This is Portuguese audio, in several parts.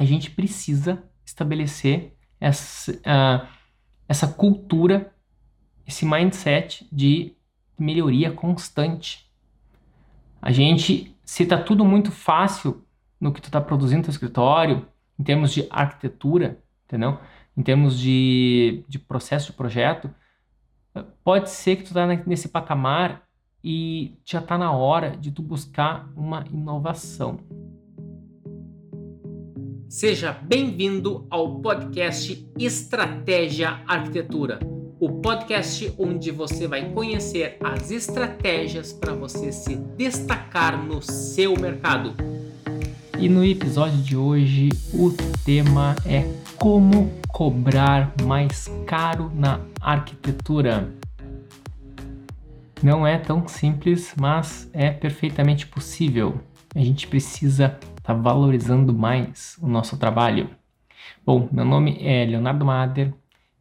a gente precisa estabelecer essa, uh, essa cultura, esse mindset de melhoria constante. A gente, se está tudo muito fácil no que tu está produzindo no teu escritório, em termos de arquitetura, entendeu? Em termos de, de processo de projeto, pode ser que tu está nesse patamar e já está na hora de tu buscar uma inovação. Seja bem-vindo ao podcast Estratégia Arquitetura, o podcast onde você vai conhecer as estratégias para você se destacar no seu mercado. E no episódio de hoje o tema é como cobrar mais caro na arquitetura. Não é tão simples, mas é perfeitamente possível. A gente precisa estar tá valorizando mais o nosso trabalho. Bom, meu nome é Leonardo Mader,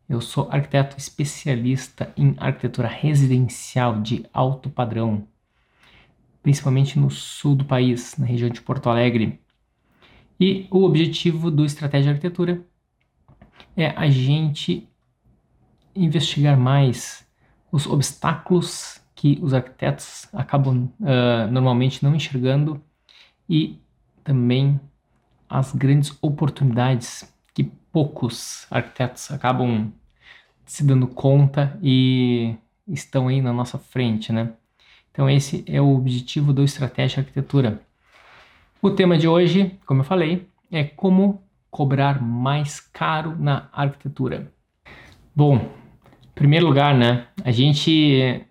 eu sou arquiteto especialista em arquitetura residencial de alto padrão, principalmente no sul do país, na região de Porto Alegre. E o objetivo do Estratégia Arquitetura é a gente investigar mais os obstáculos que os arquitetos acabam uh, normalmente não enxergando e também as grandes oportunidades que poucos arquitetos acabam se dando conta e estão aí na nossa frente, né? Então esse é o objetivo do Estratégia Arquitetura. O tema de hoje, como eu falei, é como cobrar mais caro na arquitetura. Bom, em primeiro lugar, né, a gente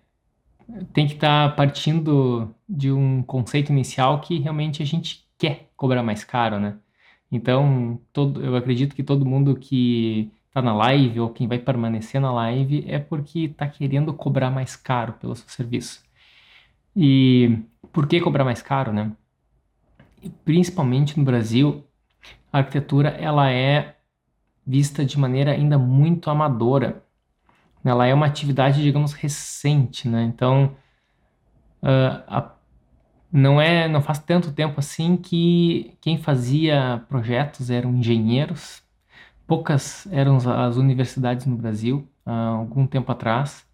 tem que estar tá partindo de um conceito inicial que realmente a gente quer cobrar mais caro, né? Então, todo, eu acredito que todo mundo que está na live ou quem vai permanecer na live é porque está querendo cobrar mais caro pelo seu serviço. E por que cobrar mais caro, né? Principalmente no Brasil, a arquitetura ela é vista de maneira ainda muito amadora. Ela é uma atividade, digamos, recente, né? Então, uh, a, não é, não faz tanto tempo assim que quem fazia projetos eram engenheiros. Poucas eram as universidades no Brasil, há algum tempo atrás.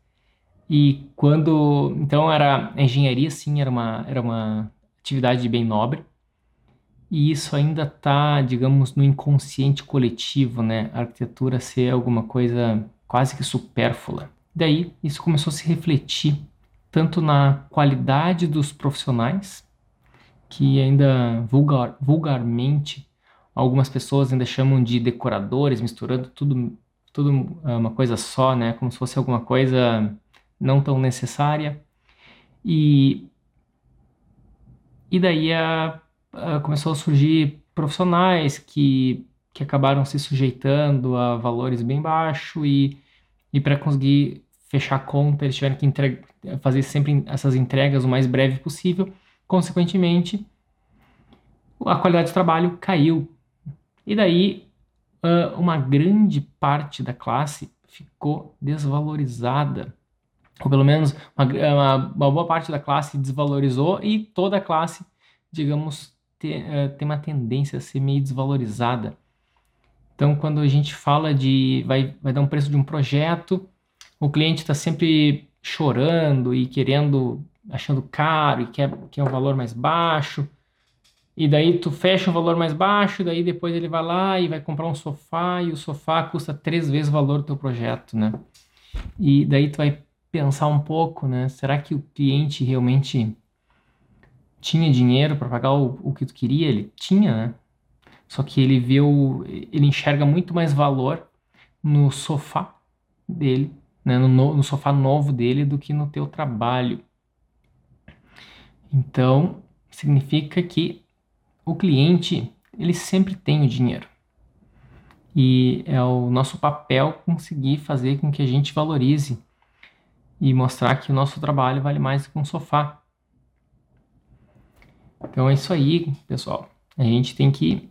E quando, então era a engenharia, sim, era uma, era uma atividade bem nobre e isso ainda está, digamos, no inconsciente coletivo, né? A arquitetura ser alguma coisa quase que supérflua. Daí isso começou a se refletir tanto na qualidade dos profissionais, que ainda vulgar, vulgarmente algumas pessoas ainda chamam de decoradores, misturando tudo, tudo é, uma coisa só, né? Como se fosse alguma coisa não tão necessária. E, e daí a uh, começou a surgir profissionais que, que acabaram se sujeitando a valores bem baixos e, e para conseguir fechar a conta, eles tiveram que fazer sempre essas entregas o mais breve possível. Consequentemente, a qualidade de trabalho caiu. E daí, uh, uma grande parte da classe ficou desvalorizada. Ou pelo menos uma, uma, uma boa parte da classe desvalorizou e toda a classe, digamos, uh, tem uma tendência a ser meio desvalorizada. Então, quando a gente fala de vai, vai dar um preço de um projeto, o cliente está sempre chorando e querendo, achando caro e quer, quer um valor mais baixo. E daí tu fecha um valor mais baixo, daí depois ele vai lá e vai comprar um sofá e o sofá custa três vezes o valor do teu projeto, né? E daí tu vai pensar um pouco, né? Será que o cliente realmente tinha dinheiro para pagar o, o que tu queria, ele tinha, né? Só que ele vê o, ele enxerga muito mais valor no sofá dele, né? no, no sofá novo dele do que no teu trabalho. Então, significa que o cliente, ele sempre tem o dinheiro. E é o nosso papel conseguir fazer com que a gente valorize e mostrar que o nosso trabalho vale mais que um sofá. Então é isso aí, pessoal. A gente tem que,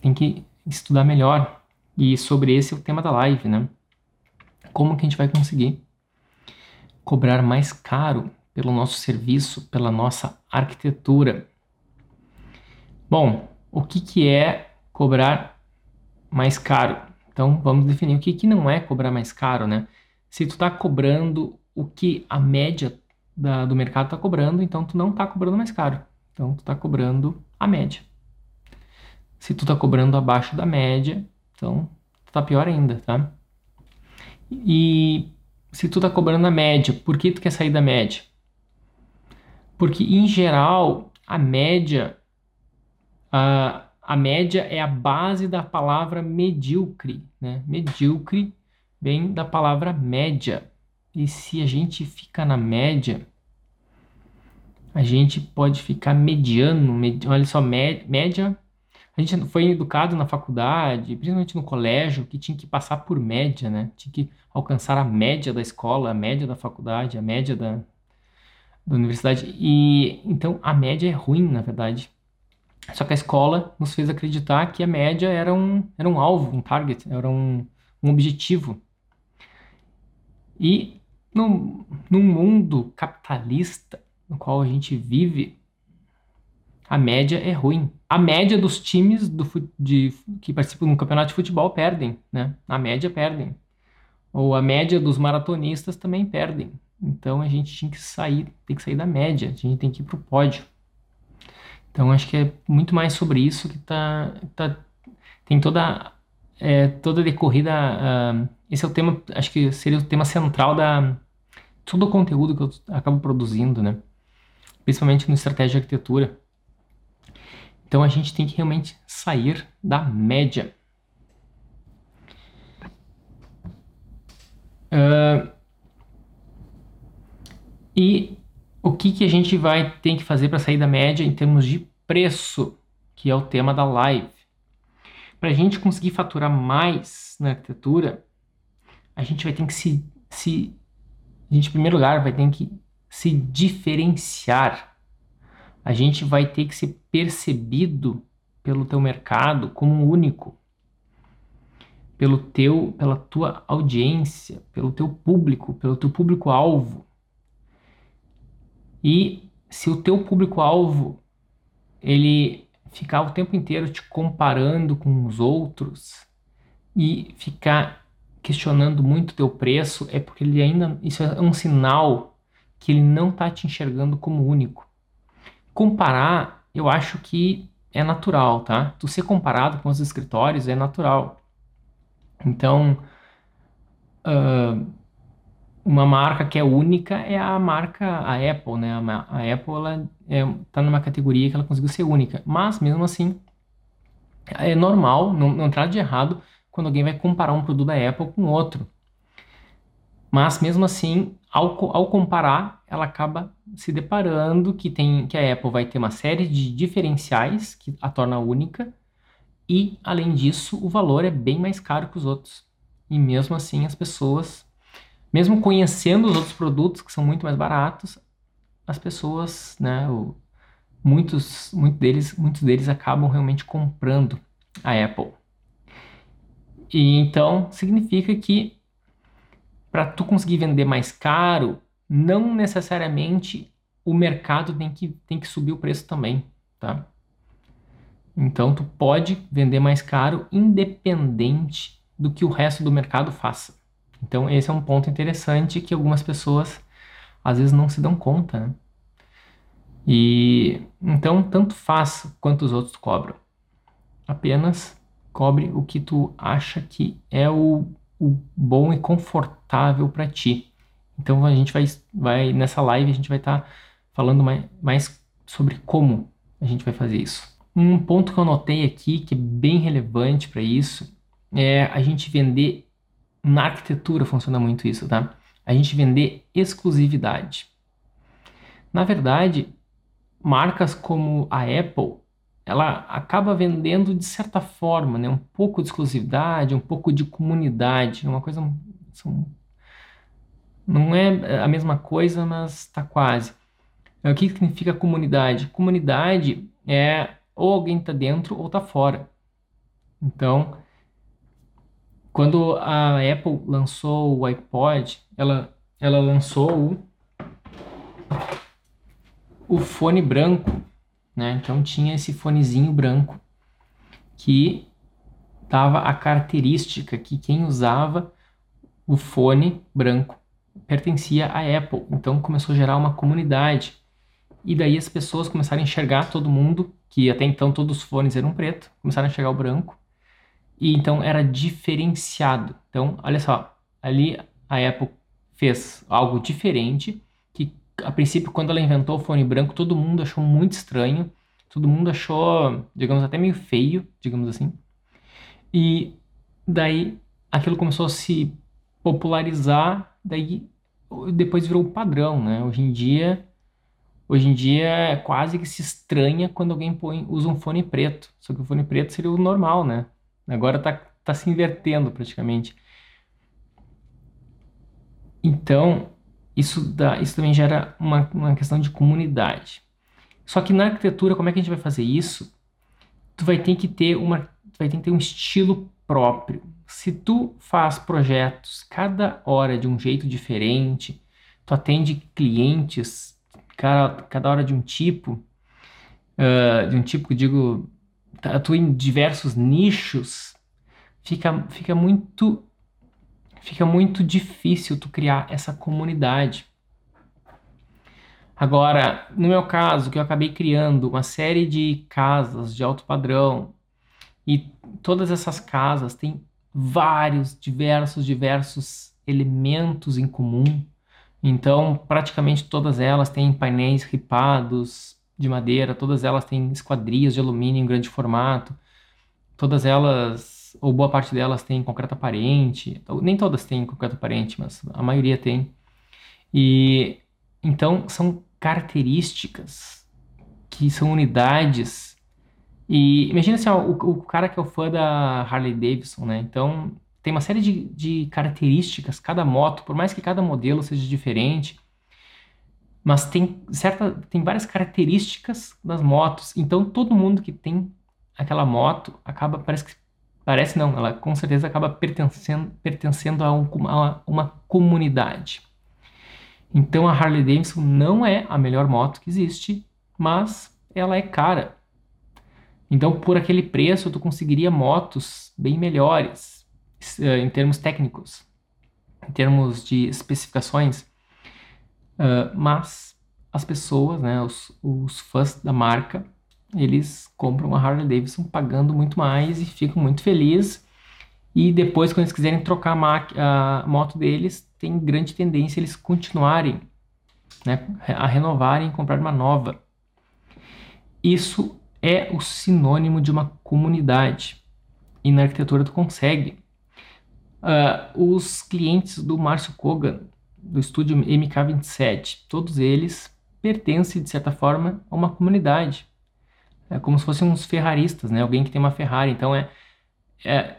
tem que estudar melhor. E sobre esse é o tema da live, né? Como que a gente vai conseguir cobrar mais caro pelo nosso serviço, pela nossa arquitetura? Bom, o que, que é cobrar mais caro. Então vamos definir o que, que não é cobrar mais caro, né? Se tu está cobrando o que a média da, do mercado está cobrando, então tu não está cobrando mais caro. Então tu está cobrando a média. Se tu está cobrando abaixo da média, então tá pior ainda, tá? E se tu está cobrando a média, por que tu quer sair da média? Porque em geral a média a, a média é a base da palavra medíocre, né? Medíocre vem da palavra média. E se a gente fica na média, a gente pode ficar mediano, med... olha só, média. A gente foi educado na faculdade, principalmente no colégio, que tinha que passar por média, né? Tinha que alcançar a média da escola, a média da faculdade, a média da, da universidade. E então a média é ruim, na verdade. Só que a escola nos fez acreditar que a média era um, era um alvo, um target, era um, um objetivo. E num, num mundo capitalista no qual a gente vive, a média é ruim. A média dos times do, de, que participam no campeonato de futebol perdem, né? A média perdem. Ou a média dos maratonistas também perdem. Então a gente tinha que sair, tem que sair da média, a gente tem que ir para o pódio. Então acho que é muito mais sobre isso que tá, tá tem toda é, toda decorrida. Uh, esse é o tema, acho que seria o tema central da todo o conteúdo que eu acabo produzindo, né? Principalmente no estratégia de arquitetura. Então a gente tem que realmente sair da média. Uh, e o que, que a gente vai ter que fazer para sair da média em termos de preço, que é o tema da live. Para a gente conseguir faturar mais na arquitetura, a gente vai ter que se, se a gente, em primeiro lugar, vai ter que se diferenciar. A gente vai ter que ser percebido pelo teu mercado como único, pelo teu, pela tua audiência, pelo teu público, pelo teu público alvo. E se o teu público-alvo ele ficar o tempo inteiro te comparando com os outros e ficar questionando muito teu preço, é porque ele ainda isso é um sinal que ele não está te enxergando como único. Comparar, eu acho que é natural, tá? Tu ser comparado com os escritórios é natural. Então, uh, uma marca que é única é a marca a Apple, né? A, Apple ela é, tá numa categoria que ela conseguiu ser única, mas mesmo assim é normal, não, não de errado quando alguém vai comparar um produto da Apple com outro. Mas mesmo assim, ao, ao comparar, ela acaba se deparando que tem que a Apple vai ter uma série de diferenciais que a torna única e além disso, o valor é bem mais caro que os outros. E mesmo assim, as pessoas mesmo conhecendo os outros produtos que são muito mais baratos, as pessoas, né, o, muitos, deles, muitos deles acabam realmente comprando a Apple. E então significa que para tu conseguir vender mais caro, não necessariamente o mercado tem que, tem que subir o preço também, tá? Então tu pode vender mais caro independente do que o resto do mercado faça. Então, esse é um ponto interessante que algumas pessoas às vezes não se dão conta. Né? E então, tanto faz quanto os outros cobram. Apenas cobre o que tu acha que é o, o bom e confortável para ti. Então, a gente vai, vai nessa live a gente vai estar tá falando mais, mais sobre como a gente vai fazer isso. Um ponto que eu notei aqui que é bem relevante para isso é a gente vender na arquitetura funciona muito isso, tá? A gente vender exclusividade. Na verdade, marcas como a Apple, ela acaba vendendo de certa forma, né? Um pouco de exclusividade, um pouco de comunidade, uma coisa são, não é a mesma coisa, mas está quase. O que significa comunidade? Comunidade é ou alguém está dentro ou está fora. Então, quando a Apple lançou o iPod, ela, ela lançou o, o fone branco, né? Então tinha esse fonezinho branco. que dava a característica que quem usava o fone branco pertencia à Apple. Então começou a gerar uma comunidade. E daí as pessoas começaram a enxergar todo mundo, que até então todos os fones eram preto, começaram a enxergar o branco. E então era diferenciado. Então, olha só, ali a Apple fez algo diferente, a princípio quando ela inventou o fone branco, todo mundo achou muito estranho, todo mundo achou, digamos, até meio feio, digamos assim. E daí aquilo começou a se popularizar, daí depois virou padrão, né? Hoje em dia, hoje em dia é quase que se estranha quando alguém põe, usa um fone preto. Só que o fone preto seria o normal, né? Agora tá, tá se invertendo praticamente. Então, isso, dá, isso também gera uma, uma questão de comunidade. Só que na arquitetura, como é que a gente vai fazer isso? Tu vai ter que ter uma, vai ter que ter um estilo próprio. Se tu faz projetos cada hora de um jeito diferente, tu atende clientes cada, cada hora de um tipo, uh, de um tipo que digo, atua em diversos nichos, fica, fica muito fica muito difícil tu criar essa comunidade. Agora, no meu caso, que eu acabei criando uma série de casas de alto padrão, e todas essas casas têm vários, diversos, diversos elementos em comum. Então, praticamente todas elas têm painéis ripados de madeira, todas elas têm esquadrias de alumínio em grande formato, todas elas, ou boa parte delas, têm concreto aparente. Nem todas têm concreto aparente, mas a maioria tem. E então são características que são unidades e imagina assim, ó, o, o cara que é o fã da Harley Davidson, né? Então, tem uma série de, de características, cada moto, por mais que cada modelo seja diferente, mas tem certa, tem várias características das motos. Então, todo mundo que tem aquela moto acaba, parece que parece não, ela com certeza acaba pertencendo, pertencendo a, um, a uma comunidade. Então, a Harley Davidson não é a melhor moto que existe, mas ela é cara. Então, por aquele preço, tu conseguiria motos bem melhores uh, em termos técnicos, em termos de especificações. Uh, mas as pessoas, né, os, os fãs da marca, eles compram a Harley Davidson pagando muito mais e ficam muito felizes. E depois, quando eles quiserem trocar a, a moto deles, tem grande tendência eles continuarem né, a renovarem e comprar uma nova. Isso é o sinônimo de uma comunidade. E na arquitetura tu consegue. Uh, os clientes do Márcio Kogan, do estúdio MK27, todos eles pertencem, de certa forma, a uma comunidade. É como se fossem uns ferraristas, né? Alguém que tem uma Ferrari. Então é, é,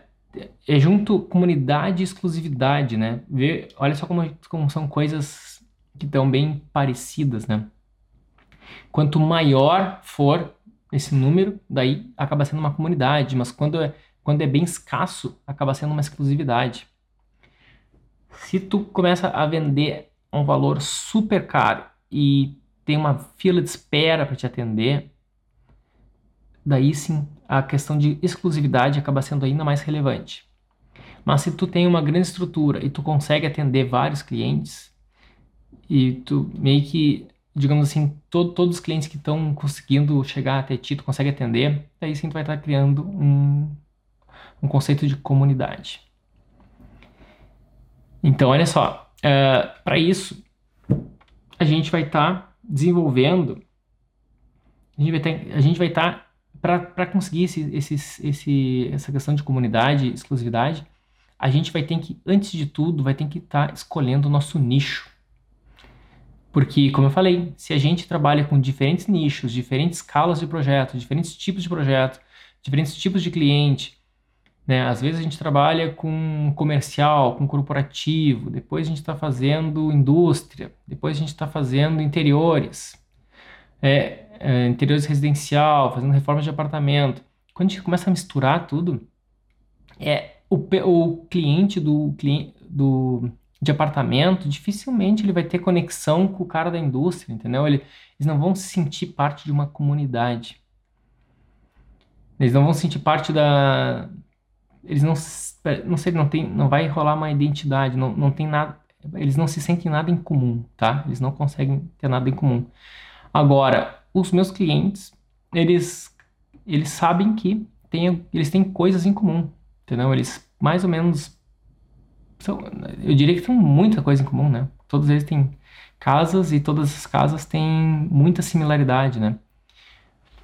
é junto comunidade e exclusividade, né? Vê, olha só como, como são coisas que estão bem parecidas, né? Quanto maior for esse número, daí acaba sendo uma comunidade, mas quando é, quando é bem escasso, acaba sendo uma exclusividade. Se tu começa a vender um valor super caro e tem uma fila de espera para te atender, daí sim a questão de exclusividade acaba sendo ainda mais relevante. Mas se tu tem uma grande estrutura e tu consegue atender vários clientes e tu meio que digamos assim, todo, todos os clientes que estão conseguindo chegar até ti, tu consegue atender, aí sim tu vai estar criando um, um conceito de comunidade. Então, olha só, uh, é, para isso, a gente vai estar desenvolvendo, a gente vai vai estar para conseguir esse, esse, esse, essa questão de comunidade, exclusividade, a gente vai ter que, antes de tudo, vai ter que estar escolhendo o nosso nicho. Porque, como eu falei, se a gente trabalha com diferentes nichos, diferentes escalas de projeto, diferentes tipos de projeto, diferentes tipos de cliente, né? Às vezes a gente trabalha com comercial, com corporativo, depois a gente está fazendo indústria, depois a gente está fazendo interiores, é, é, interiores residencial, fazendo reformas de apartamento. Quando a gente começa a misturar tudo, é o, o cliente do, do de apartamento, dificilmente ele vai ter conexão com o cara da indústria, entendeu? Ele, eles não vão se sentir parte de uma comunidade. Eles não vão sentir parte da. Eles não. Não sei, não, tem, não vai rolar uma identidade, não, não tem nada. Eles não se sentem nada em comum, tá? Eles não conseguem ter nada em comum. Agora, os meus clientes, eles, eles sabem que tem, eles têm coisas em comum, entendeu? Eles mais ou menos. São, eu diria que tem muita coisa em comum, né? Todos eles têm casas e todas as casas têm muita similaridade, né?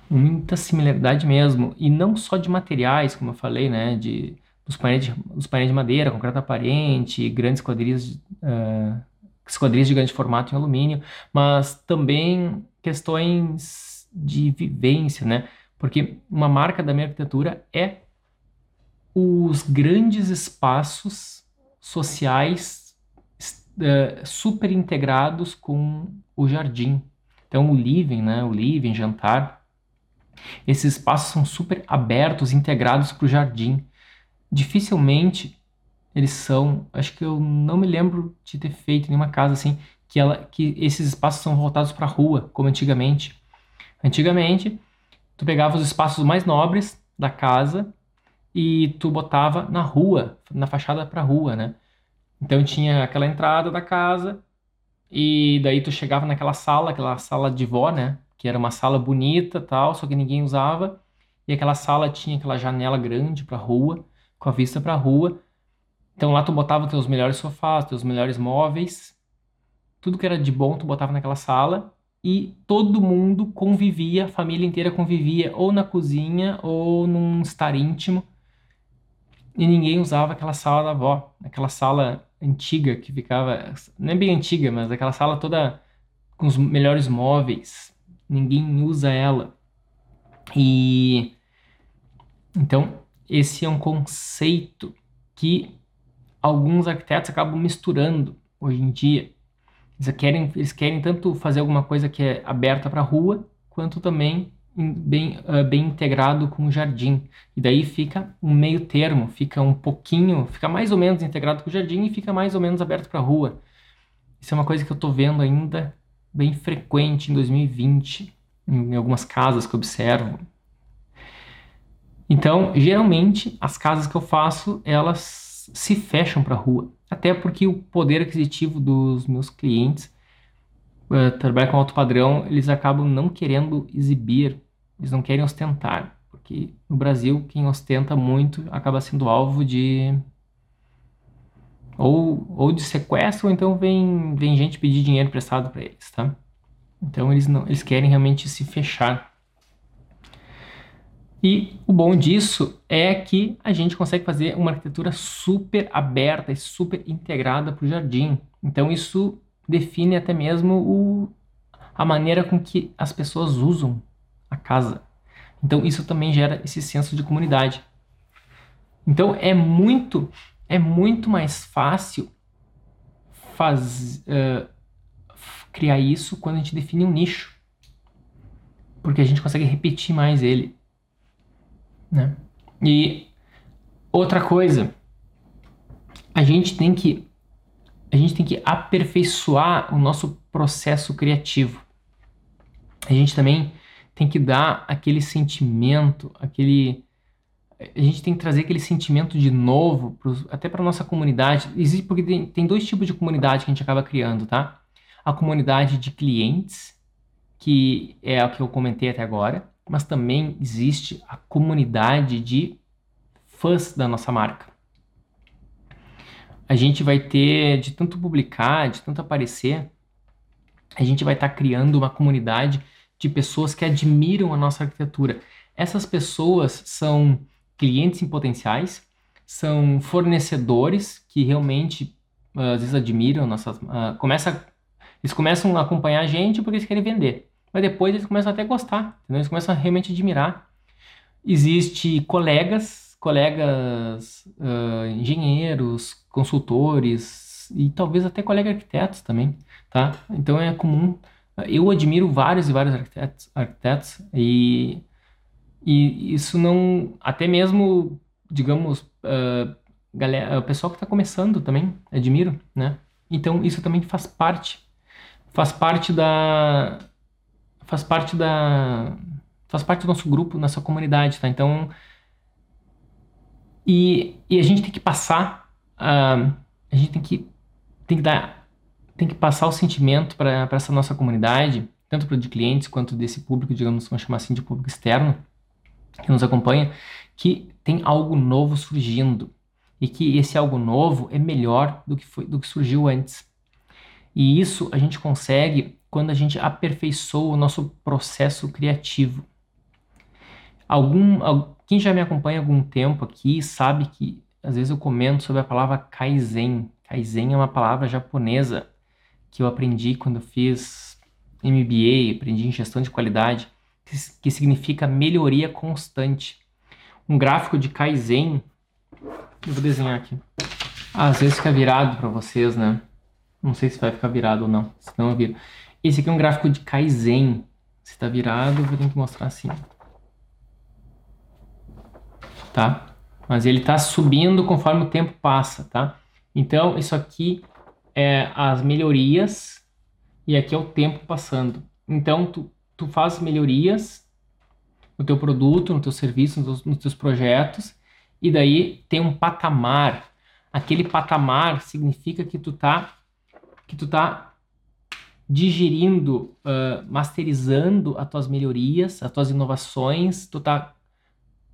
Muita similaridade mesmo. E não só de materiais, como eu falei, né? De, dos, painéis de, dos painéis de madeira, concreto aparente, grandes esquadrias, uh, esquadrias de grande formato em alumínio, mas também questões de vivência, né? Porque uma marca da minha arquitetura é os grandes espaços sociais uh, super integrados com o jardim. Então, o living, né, o living, jantar, esses espaços são super abertos, integrados para o jardim. Dificilmente eles são, acho que eu não me lembro de ter feito nenhuma casa assim que ela que esses espaços são voltados para a rua, como antigamente. Antigamente, tu pegava os espaços mais nobres da casa e tu botava na rua, na fachada para a rua, né? Então tinha aquela entrada da casa e daí tu chegava naquela sala, aquela sala de vó, né? Que era uma sala bonita, tal, só que ninguém usava. E aquela sala tinha aquela janela grande para a rua, com a vista para a rua. Então lá tu botava teus melhores sofás, teus melhores móveis, tudo que era de bom tu botava naquela sala e todo mundo convivia, a família inteira convivia ou na cozinha ou num estar íntimo e ninguém usava aquela sala da avó, aquela sala antiga que ficava, não é bem antiga, mas aquela sala toda com os melhores móveis, ninguém usa ela. E então esse é um conceito que alguns arquitetos acabam misturando hoje em dia. Eles querem, eles querem tanto fazer alguma coisa que é aberta para a rua, quanto também bem, uh, bem integrado com o jardim. E daí fica um meio termo, fica um pouquinho, fica mais ou menos integrado com o jardim e fica mais ou menos aberto para a rua. Isso é uma coisa que eu estou vendo ainda bem frequente em 2020, em algumas casas que eu observo. Então, geralmente, as casas que eu faço, elas se fecham para a rua. Até porque o poder aquisitivo dos meus clientes uh, trabalhar com alto padrão, eles acabam não querendo exibir, eles não querem ostentar, porque no Brasil quem ostenta muito acaba sendo alvo de ou, ou de sequestro, ou então vem, vem gente pedir dinheiro emprestado para eles, tá? Então eles não, eles querem realmente se fechar. E o bom disso é que a gente consegue fazer uma arquitetura super aberta e super integrada para o jardim. Então isso define até mesmo o, a maneira com que as pessoas usam a casa. Então isso também gera esse senso de comunidade. Então é muito é muito mais fácil faz, uh, criar isso quando a gente define um nicho, porque a gente consegue repetir mais ele, né? E outra coisa, a gente tem que a gente tem que aperfeiçoar o nosso processo criativo. A gente também tem que dar aquele sentimento, aquele a gente tem que trazer aquele sentimento de novo, pros, até para nossa comunidade. Existe porque tem, tem dois tipos de comunidade que a gente acaba criando, tá? A comunidade de clientes, que é a que eu comentei até agora, mas também existe a comunidade de fãs da nossa marca a gente vai ter, de tanto publicar, de tanto aparecer, a gente vai estar tá criando uma comunidade de pessoas que admiram a nossa arquitetura. Essas pessoas são clientes em potenciais, são fornecedores que realmente às vezes admiram nossas, uh, começa, eles começam a acompanhar a gente porque eles querem vender, mas depois eles começam até a gostar, entendeu? eles começam a realmente admirar. Existe colegas colegas uh, engenheiros, consultores e talvez até colegas arquitetos também, tá? Então é comum. Eu admiro vários e vários arquitetos, arquitetos e, e isso não, até mesmo, digamos, uh, galera, o pessoal que está começando também admiro, né? Então isso também faz parte, faz parte da, faz parte da faz parte do nosso grupo, nossa comunidade, tá? Então, e, e a gente tem que passar, uh, a gente tem que, tem que dar, tem que passar o sentimento para essa nossa comunidade, tanto para de clientes quanto desse público, digamos, vamos chamar assim de público externo, que nos acompanha, que tem algo novo surgindo e que esse algo novo é melhor do que, foi, do que surgiu antes. E isso a gente consegue quando a gente aperfeiçoa o nosso processo criativo. Algum, quem já me acompanha há algum tempo aqui sabe que às vezes eu comento sobre a palavra Kaizen. Kaizen é uma palavra japonesa que eu aprendi quando eu fiz MBA, aprendi em gestão de qualidade, que significa melhoria constante. Um gráfico de Kaizen, eu vou desenhar aqui. Ah, às vezes fica virado para vocês, né? Não sei se vai ficar virado ou não, se não eu viro. Esse aqui é um gráfico de Kaizen. Se está virado, eu ter que mostrar assim. Tá? Mas ele está subindo conforme o tempo passa, tá? Então, isso aqui é as melhorias e aqui é o tempo passando. Então, tu, tu faz melhorias no teu produto, no teu serviço, nos teus, nos teus projetos e daí tem um patamar. Aquele patamar significa que tu tá que tu tá digerindo, uh, masterizando as tuas melhorias, as tuas inovações, tu tá,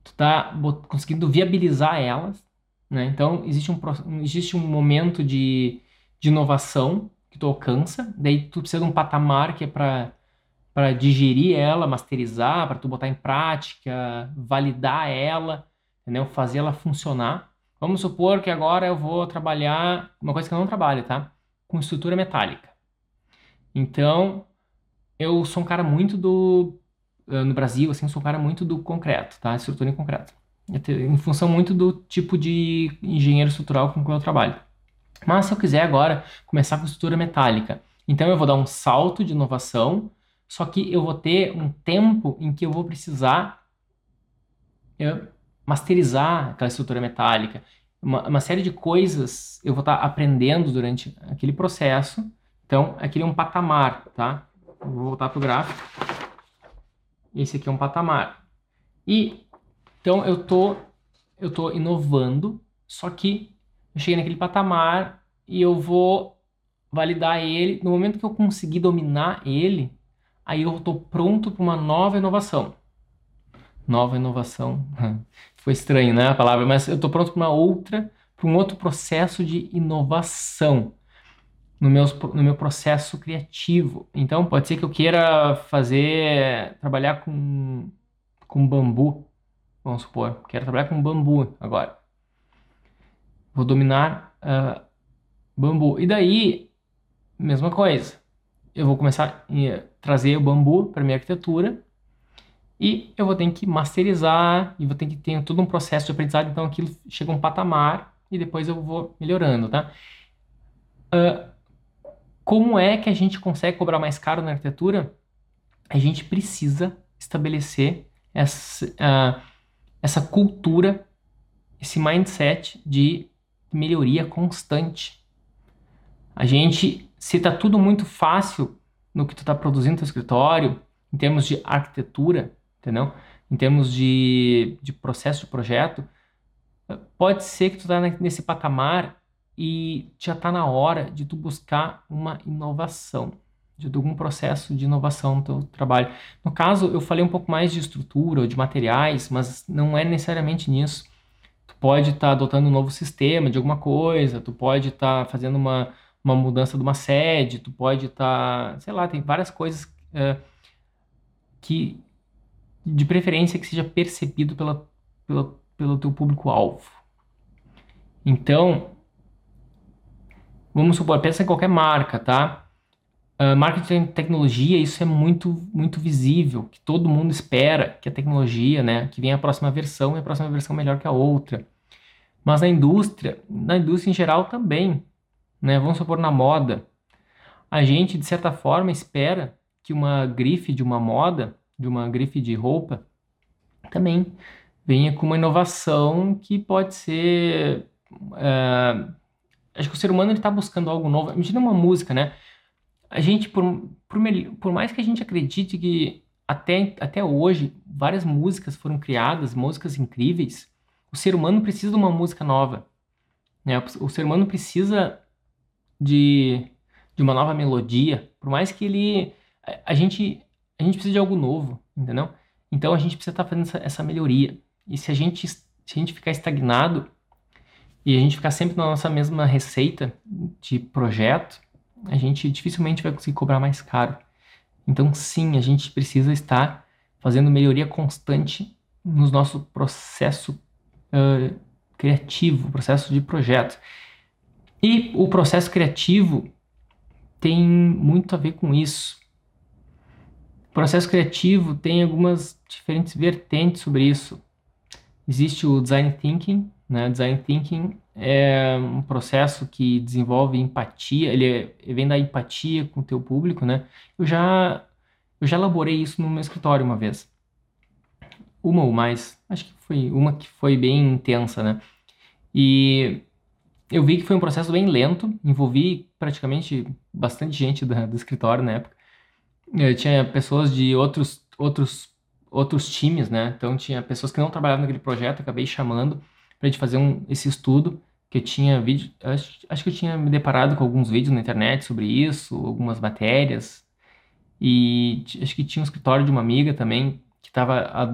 tu tá conseguindo viabilizar elas, né? Então, existe um, existe um momento de, de inovação que tu alcança, daí tu precisa de um patamar que é para para digerir ela, masterizar, para tu botar em prática, validar ela, entendeu? Fazer ela funcionar. Vamos supor que agora eu vou trabalhar uma coisa que eu não trabalho, tá? Com estrutura metálica. Então, eu sou um cara muito do. Eh, no Brasil, assim, sou um cara muito do concreto, tá? Estrutura em concreto. Em função muito do tipo de engenheiro estrutural com que eu trabalho. Mas se eu quiser agora começar com estrutura metálica, então eu vou dar um salto de inovação, só que eu vou ter um tempo em que eu vou precisar eu, masterizar aquela estrutura metálica. Uma, uma, série de coisas eu vou estar aprendendo durante aquele processo então, aqui é um patamar, tá? Vou voltar para o gráfico. Esse aqui é um patamar. E, então, eu tô, eu tô inovando, só que eu cheguei naquele patamar e eu vou validar ele. No momento que eu conseguir dominar ele, aí eu estou pronto para uma nova inovação. Nova inovação. Foi estranho, né, a palavra, mas eu estou pronto para uma outra, para um outro processo de inovação no meu, no meu processo criativo. Então, pode ser que eu queira fazer, trabalhar com, com bambu, vamos supor. Quero trabalhar com bambu agora. Vou dominar uh, bambu. E daí, mesma coisa. Eu vou começar a trazer o bambu para minha arquitetura e eu vou ter que masterizar e vou ter que ter todo um processo de aprendizado. Então, aquilo chega a um patamar e depois eu vou melhorando, tá? Uh, como é que a gente consegue cobrar mais caro na arquitetura? A gente precisa estabelecer essa, uh, essa cultura, esse mindset de melhoria constante. A gente, se está tudo muito fácil no que tu está produzindo no teu escritório, em termos de arquitetura, entendeu? Em termos de, de processo de projeto, pode ser que tu está nesse patamar e já está na hora de tu buscar uma inovação, de algum processo de inovação no teu trabalho. No caso, eu falei um pouco mais de estrutura ou de materiais, mas não é necessariamente nisso. Tu pode estar tá adotando um novo sistema de alguma coisa, tu pode estar tá fazendo uma, uma mudança de uma sede, tu pode estar, tá, sei lá, tem várias coisas é, que, de preferência, que seja percebido pela, pela, pelo teu público-alvo. Então, vamos supor, pensa em qualquer marca, tá? Uh, marketing de tecnologia, isso é muito, muito visível, que todo mundo espera que a tecnologia, né, que venha a próxima versão e a próxima versão melhor que a outra. Mas na indústria, na indústria em geral também, né, vamos supor na moda, a gente, de certa forma, espera que uma grife de uma moda, de uma grife de roupa, também venha com uma inovação que pode ser uh, Acho que o ser humano está buscando algo novo. Imagina uma música, né? A gente, por, por, por mais que a gente acredite que até, até hoje, várias músicas foram criadas, músicas incríveis. O ser humano precisa de uma música nova. Né? O ser humano precisa de, de uma nova melodia, por mais que ele. A, a gente, a gente precisa de algo novo, entendeu? Então a gente precisa estar tá fazendo essa, essa melhoria. E se a gente, se a gente ficar estagnado e a gente ficar sempre na nossa mesma receita de projeto, a gente dificilmente vai conseguir cobrar mais caro. Então, sim, a gente precisa estar fazendo melhoria constante no nosso processo uh, criativo, processo de projeto. E o processo criativo tem muito a ver com isso. O processo criativo tem algumas diferentes vertentes sobre isso. Existe o design thinking, né? Design thinking é um processo que desenvolve empatia, ele, é, ele vem da empatia com o teu público, né? Eu já eu já elaborei isso no meu escritório uma vez. Uma ou mais, acho que foi uma que foi bem intensa, né? E eu vi que foi um processo bem lento, envolvi praticamente bastante gente do escritório na época. Tinha pessoas de outros outros outros times, né? Então tinha pessoas que não trabalhavam naquele projeto, acabei chamando para gente fazer um, esse estudo, que eu tinha vídeo, acho, acho que eu tinha me deparado com alguns vídeos na internet sobre isso, algumas matérias, e acho que tinha um escritório de uma amiga também, que estava,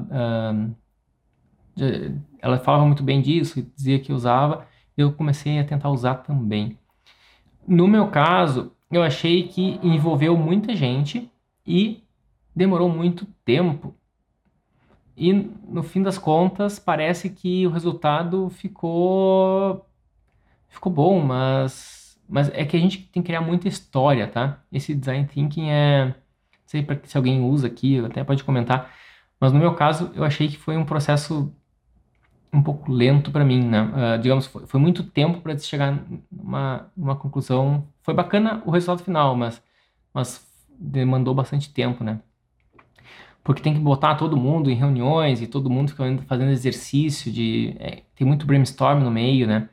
ela falava muito bem disso, dizia que usava, eu comecei a tentar usar também. No meu caso, eu achei que envolveu muita gente e demorou muito tempo e no fim das contas, parece que o resultado ficou ficou bom, mas mas é que a gente tem que criar muita história, tá? Esse design thinking é não sei se alguém usa aqui, até pode comentar, mas no meu caso, eu achei que foi um processo um pouco lento para mim, né? Uh, digamos, foi, foi, muito tempo para chegar numa, numa conclusão. Foi bacana o resultado final, mas, mas demandou bastante tempo, né? porque tem que botar todo mundo em reuniões e todo mundo fazendo exercício de é, tem muito brainstorm no meio, né?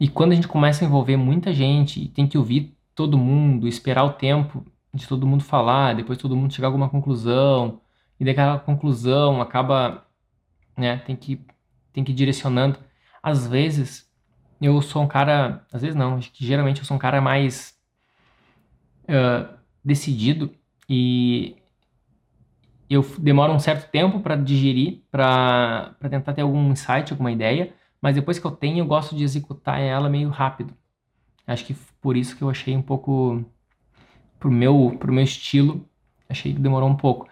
E quando a gente começa a envolver muita gente e tem que ouvir todo mundo, esperar o tempo de todo mundo falar, depois todo mundo chegar a alguma conclusão e daquela conclusão acaba, né? Tem que tem que ir direcionando. Às vezes eu sou um cara, às vezes não, geralmente eu sou um cara mais uh, decidido e eu demoro um certo tempo para digerir, para tentar ter algum insight, alguma ideia, mas depois que eu tenho, eu gosto de executar ela meio rápido. Acho que por isso que eu achei um pouco pro meu pro meu estilo, achei que demorou um pouco.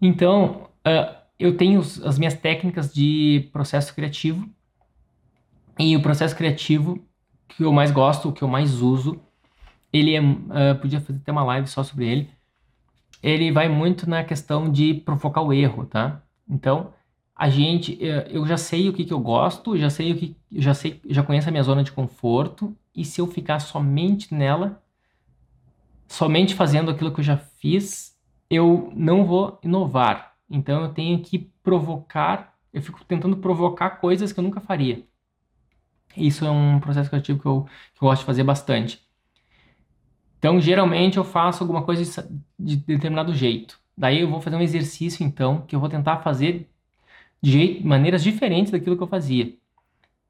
Então, uh, eu tenho as minhas técnicas de processo criativo e o processo criativo que eu mais gosto, o que eu mais uso, ele é, uh, podia fazer até uma live só sobre ele ele vai muito na questão de provocar o erro, tá? Então, a gente, eh, eu já sei o que, que eu gosto, já sei o que, já sei, já conheço a minha zona de conforto, e se eu ficar somente nela, somente fazendo aquilo que eu já fiz, eu não vou inovar. Então, eu tenho que provocar, eu fico tentando provocar coisas que eu nunca faria. Isso é um processo criativo que eu, que eu gosto de fazer bastante. Então, geralmente eu faço alguma coisa de determinado jeito. Daí eu vou fazer um exercício, então, que eu vou tentar fazer de jeito, maneiras diferentes daquilo que eu fazia.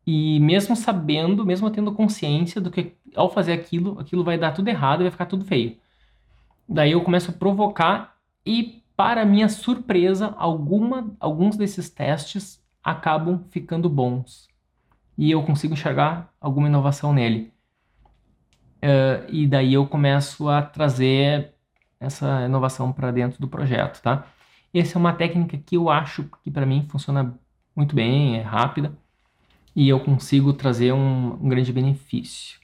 E mesmo sabendo, mesmo tendo consciência do que ao fazer aquilo, aquilo vai dar tudo errado e vai ficar tudo feio. Daí eu começo a provocar e, para minha surpresa, alguma, alguns desses testes acabam ficando bons. E eu consigo enxergar alguma inovação nele. Uh, e daí eu começo a trazer essa inovação para dentro do projeto, tá? Essa é uma técnica que eu acho que para mim funciona muito bem, é rápida e eu consigo trazer um, um grande benefício.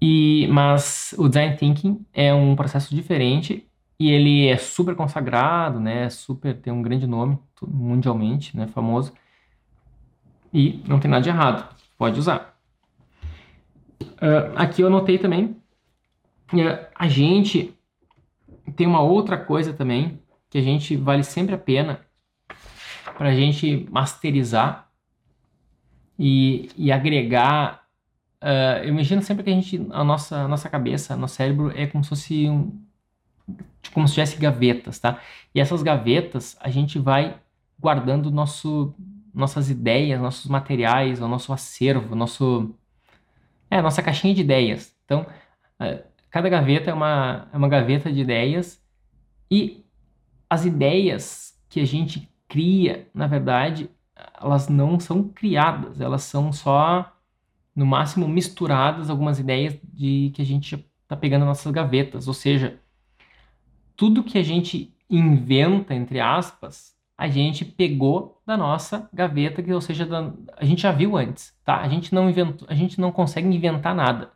E, mas o design thinking é um processo diferente e ele é super consagrado, né? Super tem um grande nome mundialmente, né? Famoso e não tem nada de errado, pode usar. Uh, aqui eu anotei também. Uh, a gente tem uma outra coisa também que a gente vale sempre a pena para a gente masterizar e, e agregar. Uh, eu imagino sempre que a gente, a nossa, a nossa cabeça, nosso cérebro é como se fosse um, como se tivesse gavetas, tá? E essas gavetas a gente vai guardando nosso, nossas ideias, nossos materiais, o nosso acervo, nosso é, nossa caixinha de ideias. Então, é, cada gaveta é uma, é uma gaveta de ideias e as ideias que a gente cria, na verdade, elas não são criadas, elas são só, no máximo, misturadas algumas ideias de que a gente está pegando nas nossas gavetas. Ou seja, tudo que a gente inventa, entre aspas, a gente pegou da nossa gaveta, que ou seja, da, a gente já viu antes, tá? A gente não inventou, a gente não consegue inventar nada.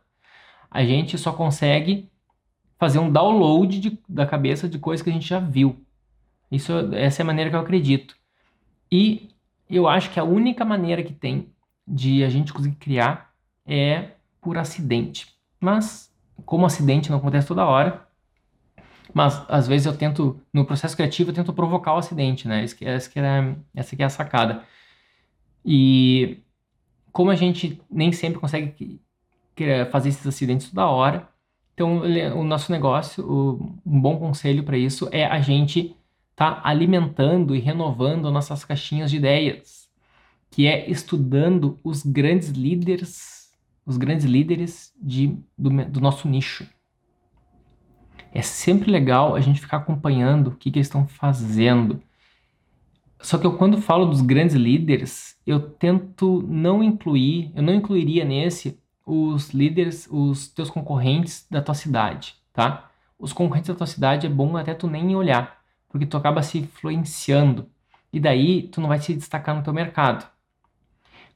A gente só consegue fazer um download de, da cabeça de coisas que a gente já viu. Isso, essa é a maneira que eu acredito. E eu acho que a única maneira que tem de a gente conseguir criar é por acidente. Mas, como acidente não acontece toda hora, mas às vezes eu tento, no processo criativo, eu tento provocar o acidente, né? Essa, essa, que é, essa que é a sacada. E como a gente nem sempre consegue fazer esses acidentes toda hora, então o nosso negócio, o, um bom conselho para isso é a gente tá alimentando e renovando nossas caixinhas de ideias, que é estudando os grandes líderes, os grandes líderes de, do, do nosso nicho. É sempre legal a gente ficar acompanhando o que, que eles estão fazendo. Só que eu, quando falo dos grandes líderes, eu tento não incluir, eu não incluiria nesse os líderes, os teus concorrentes da tua cidade, tá? Os concorrentes da tua cidade é bom até tu nem olhar, porque tu acaba se influenciando e daí tu não vai se destacar no teu mercado.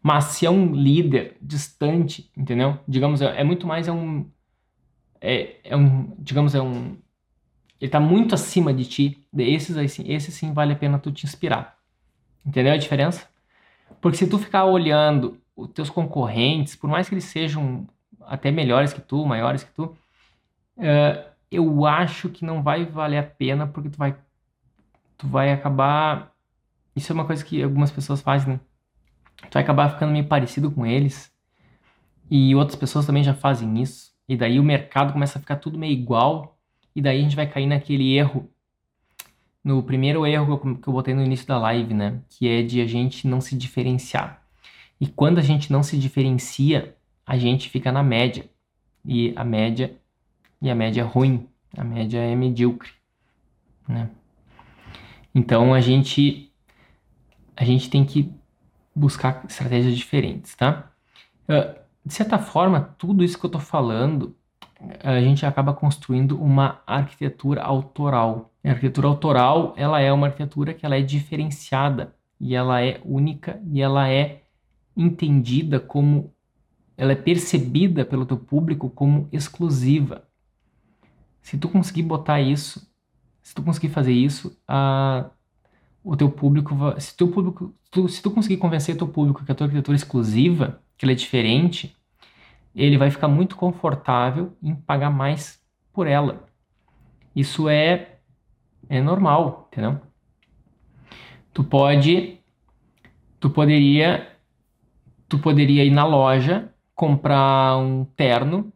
Mas se é um líder distante, entendeu? Digamos, é, é muito mais é um é, é um, digamos, é um, ele está muito acima de ti, esses aí sim, esse sim vale a pena tu te inspirar. Entendeu a diferença? Porque se tu ficar olhando os teus concorrentes, por mais que eles sejam até melhores que tu, maiores que tu, uh, eu acho que não vai valer a pena porque tu vai, tu vai acabar. Isso é uma coisa que algumas pessoas fazem, né? Tu vai acabar ficando meio parecido com eles. E outras pessoas também já fazem isso. E daí o mercado começa a ficar tudo meio igual. E daí a gente vai cair naquele erro. No primeiro erro que eu, que eu botei no início da live, né? Que é de a gente não se diferenciar. E quando a gente não se diferencia, a gente fica na média. E a média e a média é ruim, a média é medíocre, né? Então a gente a gente tem que buscar estratégias diferentes, tá? Uh, de certa forma, tudo isso que eu estou falando, a gente acaba construindo uma arquitetura autoral. A arquitetura autoral, ela é uma arquitetura que ela é diferenciada e ela é única e ela é entendida como ela é percebida pelo teu público como exclusiva. Se tu conseguir botar isso, se tu conseguir fazer isso, a, o teu público, se teu público, tu, se tu conseguir convencer o teu público que a tua arquitetura é exclusiva, que ela é diferente, ele vai ficar muito confortável em pagar mais por ela. Isso é, é normal, entendeu? Tu pode, tu poderia, tu poderia ir na loja comprar um terno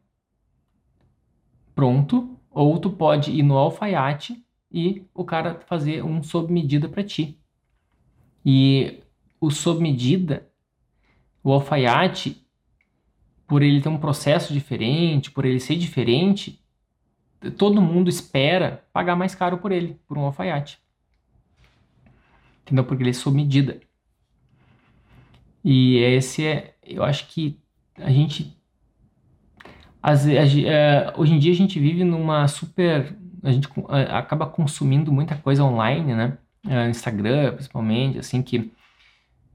pronto, ou tu pode ir no alfaiate e o cara fazer um sob medida para ti. E o sob medida, o alfaiate, por ele ter um processo diferente, por ele ser diferente, todo mundo espera pagar mais caro por ele, por um alfaiate. Entendeu? Porque ele é sob medida. E esse é, eu acho que a gente as, é, hoje em dia a gente vive numa super, a gente acaba consumindo muita coisa online, né? É, Instagram, principalmente, assim que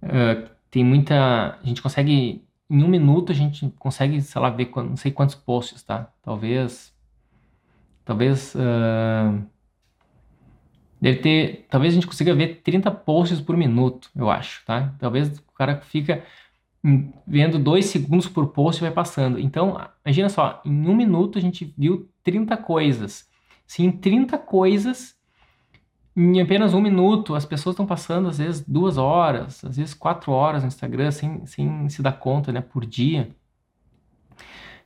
uh, tem muita, a gente consegue em um minuto a gente consegue, sei lá, ver não sei quantos posts, tá? Talvez. Talvez. Uh, deve ter. Talvez a gente consiga ver 30 posts por minuto, eu acho, tá? Talvez o cara fica vendo dois segundos por post e vai passando. Então, imagina só, em um minuto a gente viu 30 coisas. Se em 30 coisas em apenas um minuto, as pessoas estão passando, às vezes, duas horas, às vezes quatro horas no Instagram, sem, sem se dar conta, né, por dia.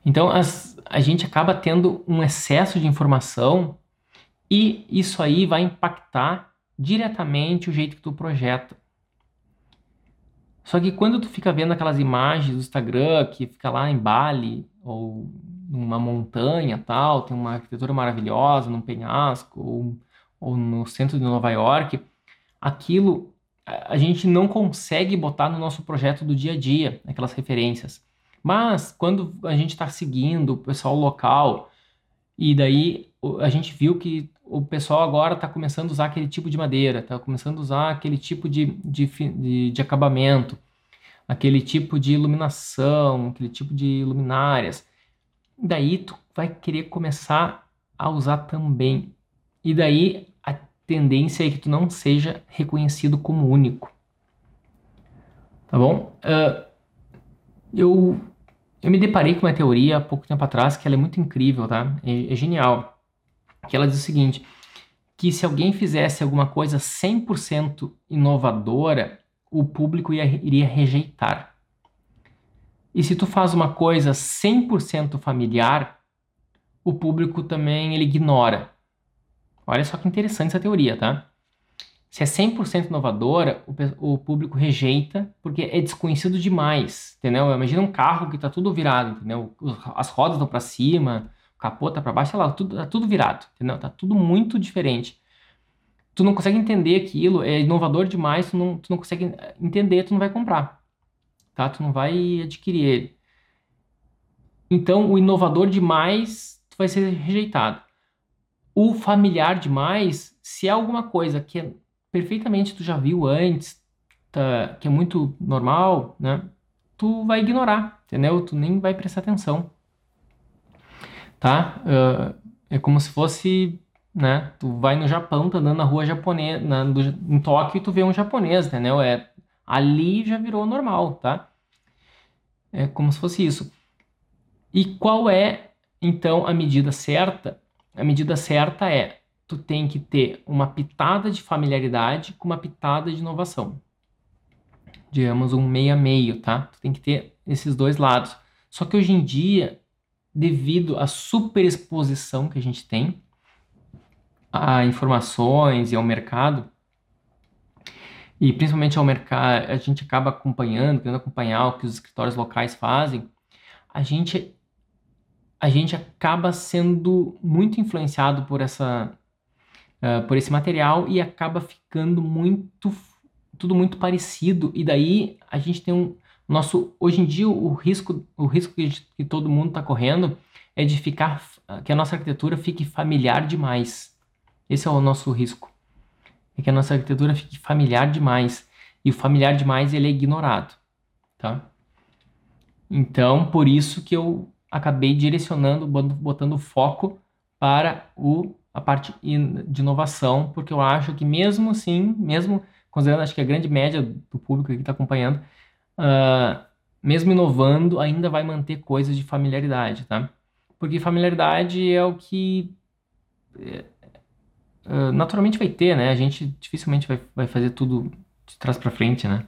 Então, as, a gente acaba tendo um excesso de informação E isso aí vai impactar diretamente o jeito que tu projeta. Só que quando tu fica vendo aquelas imagens do Instagram que fica lá em Bali ou numa montanha tal, tem uma arquitetura maravilhosa num penhasco ou, ou no centro de Nova York, aquilo a gente não consegue botar no nosso projeto do dia a dia, aquelas referências. Mas quando a gente está seguindo o pessoal local e daí a gente viu que o pessoal agora está começando a usar aquele tipo de madeira, está começando a usar aquele tipo de, de, de, de acabamento, aquele tipo de iluminação, aquele tipo de luminárias. Daí tu vai querer começar a usar também. E daí tendência é que tu não seja reconhecido como único. Tá bom? Uh, eu eu me deparei com uma teoria há pouco tempo atrás que ela é muito incrível, tá? É, é genial. Que ela diz o seguinte, que se alguém fizesse alguma coisa 100% inovadora, o público ia, iria rejeitar. E se tu faz uma coisa 100% familiar, o público também ele ignora. Olha só que interessante essa teoria, tá? Se é 100% inovadora, o, o, público rejeita porque é desconhecido demais, entendeu? Imagina um carro que está tudo virado, entendeu? As rodas estão para cima, o capô está para baixo, sei lá, tudo, tá tudo virado, entendeu? Tá tudo muito diferente. Tu não consegue entender aquilo, é inovador demais, tu não, tu não consegue entender, tu não vai comprar, tá? Tu não vai adquirir ele. Então, o inovador demais, tu vai ser rejeitado. O familiar demais, se é alguma coisa que é perfeitamente tu já viu antes, tá, que é muito normal, né? Tu vai ignorar, entendeu? Tu nem vai prestar atenção, tá? Uh, é como se fosse, né? Tu vai no Japão, tá andando na rua japonesa, em Tóquio e tu vê um japonês, entendeu? É, ali já virou normal, tá? É como se fosse isso. E qual é, então, a medida certa? A medida certa é tu tem que ter uma pitada de familiaridade com uma pitada de inovação. Digamos um meio a meio, tá? Tu tem que ter esses dois lados. Só que hoje em dia, devido à superexposição que a gente tem a informações e ao mercado, e principalmente ao mercado, a gente acaba acompanhando, querendo acompanhar o que os escritórios locais fazem, a gente a gente acaba sendo muito influenciado por essa uh, por esse material e acaba ficando muito tudo muito parecido. E daí a gente tem um nosso hoje em dia o risco o risco que, gente, que todo mundo está correndo é de ficar que a nossa arquitetura fique familiar demais. Esse é o nosso risco. É que a nossa arquitetura fique familiar demais. E o familiar demais ele é ignorado tá? Então por isso que eu acabei direcionando botando foco para o a parte de inovação, porque eu acho que mesmo assim, mesmo considerando acho que a grande média do público que está acompanhando, uh, mesmo inovando, ainda vai manter coisas de familiaridade, tá? Porque familiaridade é o que uh, naturalmente vai ter, né? A gente dificilmente vai fazer tudo de trás para frente, né?